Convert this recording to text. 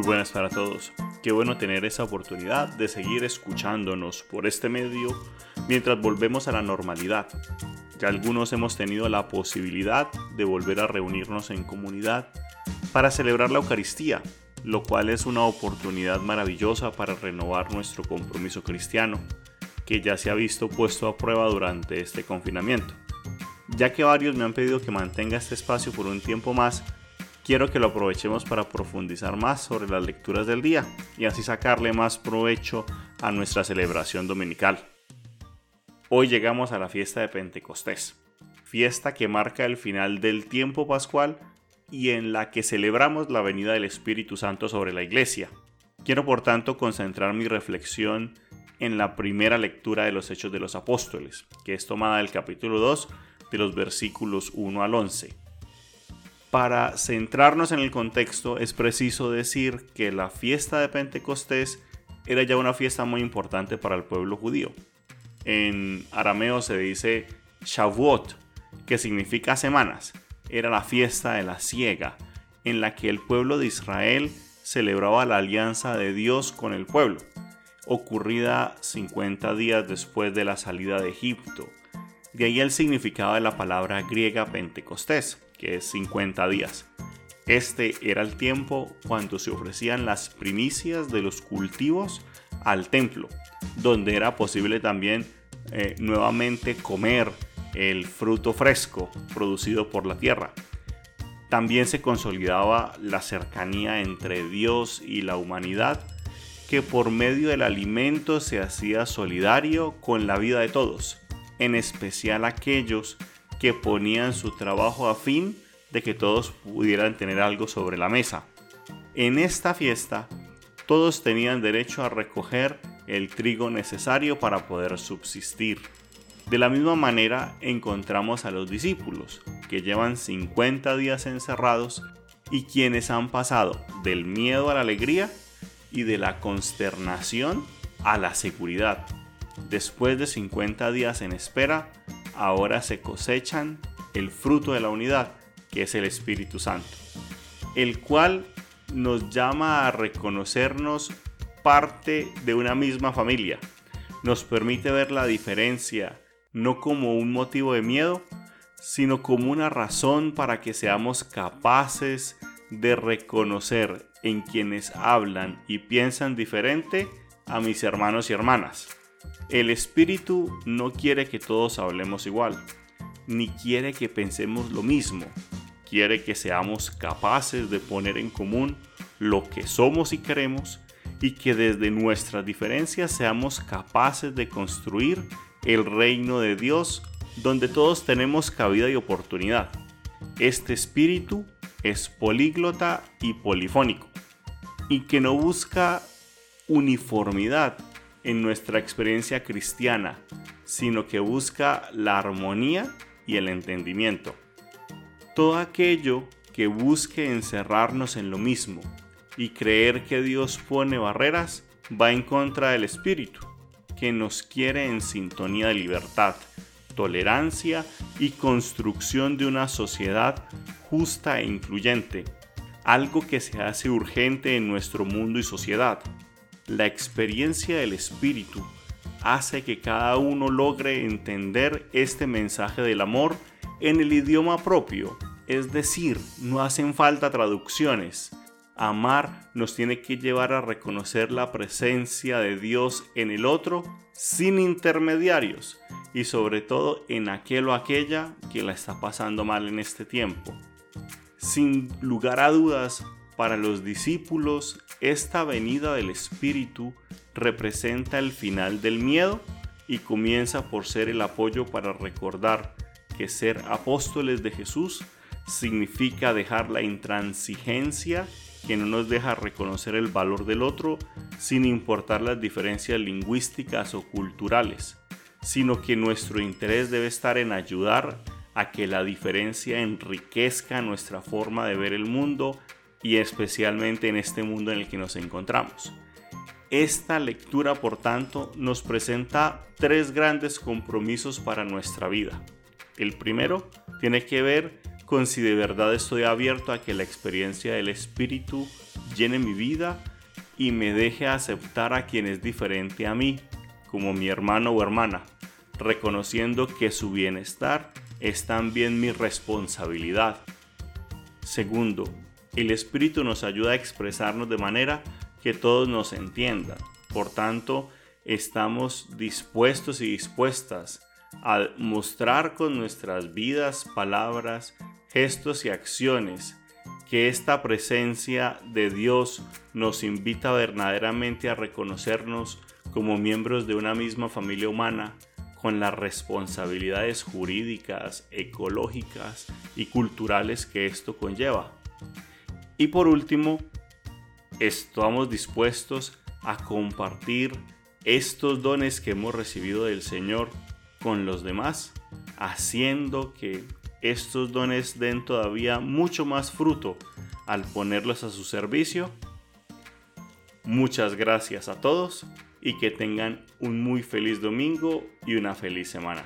Muy buenas para todos. Qué bueno tener esa oportunidad de seguir escuchándonos por este medio mientras volvemos a la normalidad. Ya algunos hemos tenido la posibilidad de volver a reunirnos en comunidad para celebrar la Eucaristía, lo cual es una oportunidad maravillosa para renovar nuestro compromiso cristiano, que ya se ha visto puesto a prueba durante este confinamiento. Ya que varios me han pedido que mantenga este espacio por un tiempo más, quiero que lo aprovechemos para profundizar más sobre las lecturas del día y así sacarle más provecho a nuestra celebración dominical. Hoy llegamos a la fiesta de Pentecostés, fiesta que marca el final del tiempo pascual y en la que celebramos la venida del Espíritu Santo sobre la iglesia. Quiero por tanto concentrar mi reflexión en la primera lectura de los Hechos de los Apóstoles, que es tomada del capítulo 2 de los versículos 1 al 11. Para centrarnos en el contexto es preciso decir que la fiesta de Pentecostés era ya una fiesta muy importante para el pueblo judío. En arameo se dice Shavuot, que significa semanas. Era la fiesta de la siega, en la que el pueblo de Israel celebraba la alianza de Dios con el pueblo, ocurrida 50 días después de la salida de Egipto. De ahí el significado de la palabra griega Pentecostés, que es 50 días. Este era el tiempo cuando se ofrecían las primicias de los cultivos al templo, donde era posible también eh, nuevamente comer el fruto fresco producido por la tierra. También se consolidaba la cercanía entre Dios y la humanidad, que por medio del alimento se hacía solidario con la vida de todos, en especial aquellos que ponían su trabajo a fin de que todos pudieran tener algo sobre la mesa. En esta fiesta, todos tenían derecho a recoger el trigo necesario para poder subsistir. De la misma manera encontramos a los discípulos, que llevan 50 días encerrados y quienes han pasado del miedo a la alegría y de la consternación a la seguridad. Después de 50 días en espera, ahora se cosechan el fruto de la unidad, que es el Espíritu Santo, el cual nos llama a reconocernos parte de una misma familia. Nos permite ver la diferencia no como un motivo de miedo, sino como una razón para que seamos capaces de reconocer en quienes hablan y piensan diferente a mis hermanos y hermanas. El Espíritu no quiere que todos hablemos igual, ni quiere que pensemos lo mismo. Quiere que seamos capaces de poner en común lo que somos y queremos y que desde nuestras diferencias seamos capaces de construir el reino de Dios donde todos tenemos cabida y oportunidad. Este espíritu es políglota y polifónico y que no busca uniformidad en nuestra experiencia cristiana, sino que busca la armonía y el entendimiento. Todo aquello que busque encerrarnos en lo mismo y creer que Dios pone barreras va en contra del Espíritu, que nos quiere en sintonía de libertad, tolerancia y construcción de una sociedad justa e incluyente, algo que se hace urgente en nuestro mundo y sociedad la experiencia del Espíritu hace que cada uno logre entender este mensaje del amor en el idioma propio, es decir, no hacen falta traducciones. Amar nos tiene que llevar a reconocer la presencia de Dios en el otro sin intermediarios y sobre todo en aquel o aquella que la está pasando mal en este tiempo. Sin lugar a dudas, para los discípulos, esta venida del Espíritu representa el final del miedo y comienza por ser el apoyo para recordar que ser apóstoles de Jesús significa dejar la intransigencia que no nos deja reconocer el valor del otro sin importar las diferencias lingüísticas o culturales, sino que nuestro interés debe estar en ayudar a que la diferencia enriquezca nuestra forma de ver el mundo y especialmente en este mundo en el que nos encontramos. Esta lectura, por tanto, nos presenta tres grandes compromisos para nuestra vida. El primero tiene que ver con si de verdad estoy abierto a que la experiencia del Espíritu llene mi vida y me deje aceptar a quien es diferente a mí, como mi hermano o hermana, reconociendo que su bienestar es también mi responsabilidad. Segundo, el Espíritu nos ayuda a expresarnos de manera que todos nos entiendan. Por tanto, estamos dispuestos y dispuestas a mostrar con nuestras vidas, palabras, gestos y acciones que esta presencia de Dios nos invita verdaderamente a reconocernos como miembros de una misma familia humana con las responsabilidades jurídicas, ecológicas y culturales que esto conlleva. Y por último, estamos dispuestos a compartir estos dones que hemos recibido del Señor con los demás, haciendo que estos dones den todavía mucho más fruto al ponerlos a su servicio. Muchas gracias a todos y que tengan un muy feliz domingo y una feliz semana.